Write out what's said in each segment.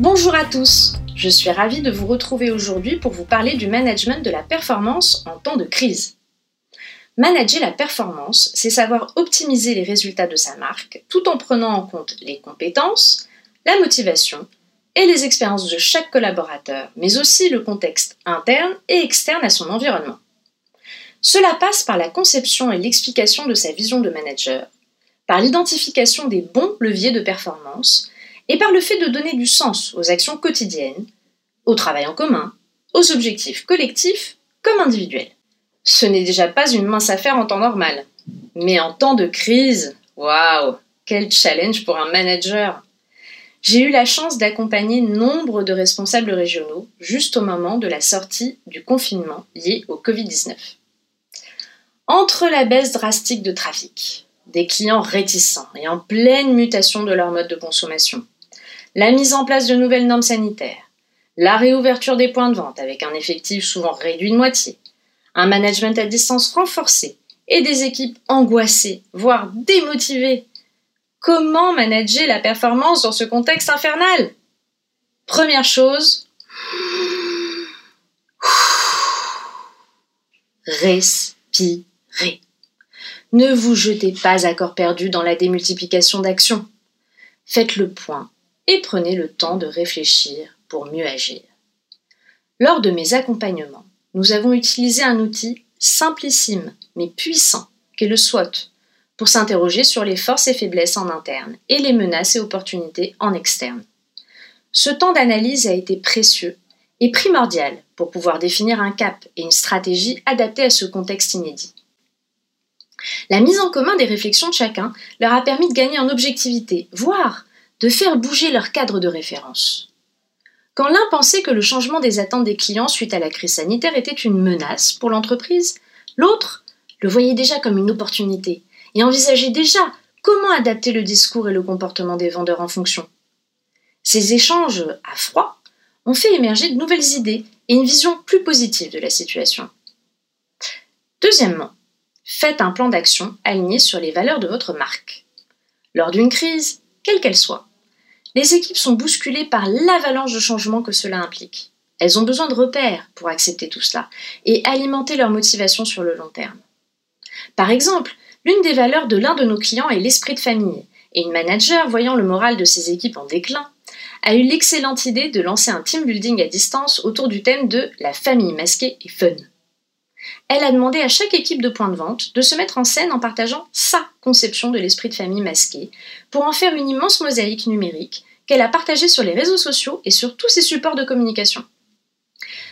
Bonjour à tous, je suis ravie de vous retrouver aujourd'hui pour vous parler du management de la performance en temps de crise. Manager la performance, c'est savoir optimiser les résultats de sa marque tout en prenant en compte les compétences, la motivation et les expériences de chaque collaborateur, mais aussi le contexte interne et externe à son environnement. Cela passe par la conception et l'explication de sa vision de manager, par l'identification des bons leviers de performance et par le fait de donner du sens aux actions quotidiennes, au travail en commun, aux objectifs collectifs comme individuels. Ce n'est déjà pas une mince affaire en temps normal. Mais en temps de crise, waouh, quel challenge pour un manager J'ai eu la chance d'accompagner nombre de responsables régionaux juste au moment de la sortie du confinement lié au Covid-19. Entre la baisse drastique de trafic, des clients réticents et en pleine mutation de leur mode de consommation, la mise en place de nouvelles normes sanitaires, la réouverture des points de vente avec un effectif souvent réduit de moitié, un management à distance renforcé et des équipes angoissées, voire démotivées. Comment manager la performance dans ce contexte infernal? Première chose, respirez. Ne vous jetez pas à corps perdu dans la démultiplication d'actions. Faites le point et prenez le temps de réfléchir pour mieux agir. Lors de mes accompagnements, nous avons utilisé un outil simplissime mais puissant qu'est le SWOT pour s'interroger sur les forces et faiblesses en interne et les menaces et opportunités en externe. Ce temps d'analyse a été précieux et primordial pour pouvoir définir un cap et une stratégie adaptée à ce contexte inédit. La mise en commun des réflexions de chacun leur a permis de gagner en objectivité, voire de faire bouger leur cadre de référence. Quand l'un pensait que le changement des attentes des clients suite à la crise sanitaire était une menace pour l'entreprise, l'autre le voyait déjà comme une opportunité et envisageait déjà comment adapter le discours et le comportement des vendeurs en fonction. Ces échanges à froid ont fait émerger de nouvelles idées et une vision plus positive de la situation. Deuxièmement, faites un plan d'action aligné sur les valeurs de votre marque. Lors d'une crise, quelle qu'elle soit, les équipes sont bousculées par l'avalanche de changements que cela implique. Elles ont besoin de repères pour accepter tout cela et alimenter leur motivation sur le long terme. Par exemple, l'une des valeurs de l'un de nos clients est l'esprit de famille, et une manager, voyant le moral de ses équipes en déclin, a eu l'excellente idée de lancer un team building à distance autour du thème de la famille masquée et fun. Elle a demandé à chaque équipe de points de vente de se mettre en scène en partageant sa conception de l'esprit de famille masqué, pour en faire une immense mosaïque numérique qu'elle a partagée sur les réseaux sociaux et sur tous ses supports de communication.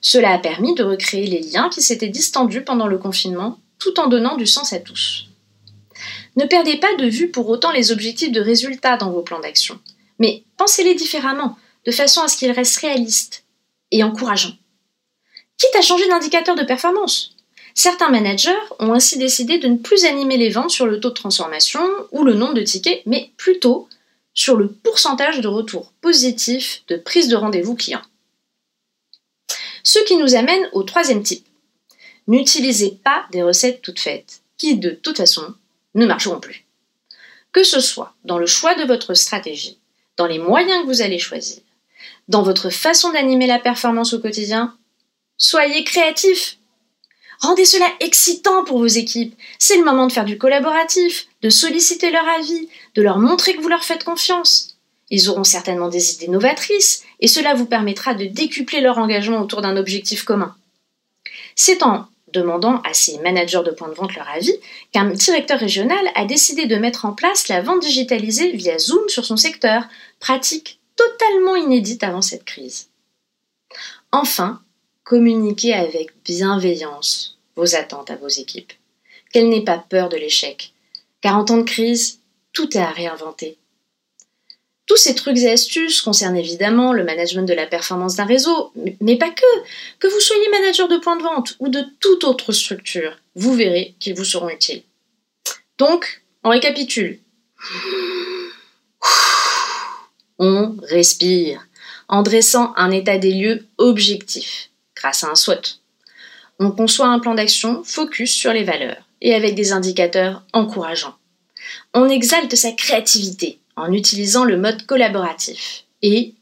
Cela a permis de recréer les liens qui s'étaient distendus pendant le confinement, tout en donnant du sens à tous. Ne perdez pas de vue pour autant les objectifs de résultats dans vos plans d'action, mais pensez-les différemment, de façon à ce qu'ils restent réalistes et encourageants. Quitte à changer d'indicateur de performance, Certains managers ont ainsi décidé de ne plus animer les ventes sur le taux de transformation ou le nombre de tickets, mais plutôt sur le pourcentage de retour positif de prise de rendez-vous client. Ce qui nous amène au troisième type. N'utilisez pas des recettes toutes faites, qui de toute façon ne marcheront plus. Que ce soit dans le choix de votre stratégie, dans les moyens que vous allez choisir, dans votre façon d'animer la performance au quotidien, soyez créatifs Rendez cela excitant pour vos équipes. C'est le moment de faire du collaboratif, de solliciter leur avis, de leur montrer que vous leur faites confiance. Ils auront certainement des idées novatrices et cela vous permettra de décupler leur engagement autour d'un objectif commun. C'est en demandant à ces managers de points de vente leur avis qu'un directeur régional a décidé de mettre en place la vente digitalisée via Zoom sur son secteur, pratique totalement inédite avant cette crise. Enfin, communiquez avec bienveillance vos attentes à vos équipes. Qu'elles n'aient pas peur de l'échec, car en temps de crise, tout est à réinventer. Tous ces trucs et astuces concernent évidemment le management de la performance d'un réseau, mais pas que. Que vous soyez manager de point de vente ou de toute autre structure, vous verrez qu'ils vous seront utiles. Donc, on récapitule. On respire en dressant un état des lieux objectif grâce à un SWOT. On conçoit un plan d'action focus sur les valeurs et avec des indicateurs encourageants. On exalte sa créativité en utilisant le mode collaboratif et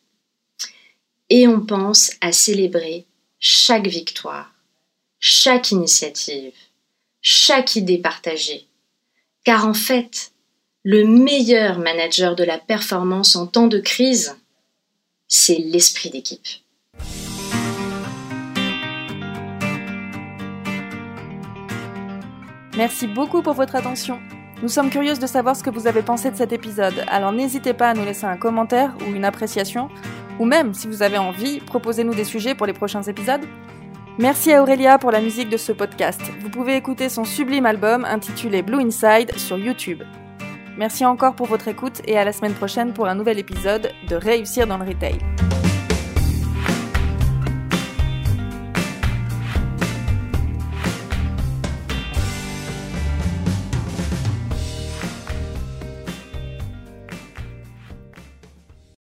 et on pense à célébrer chaque victoire, chaque initiative, chaque idée partagée. Car en fait, le meilleur manager de la performance en temps de crise, c'est l'esprit d'équipe. Merci beaucoup pour votre attention. Nous sommes curieuses de savoir ce que vous avez pensé de cet épisode, alors n'hésitez pas à nous laisser un commentaire ou une appréciation, ou même, si vous avez envie, proposez-nous des sujets pour les prochains épisodes. Merci à Aurélia pour la musique de ce podcast. Vous pouvez écouter son sublime album intitulé Blue Inside sur YouTube. Merci encore pour votre écoute et à la semaine prochaine pour un nouvel épisode de Réussir dans le Retail.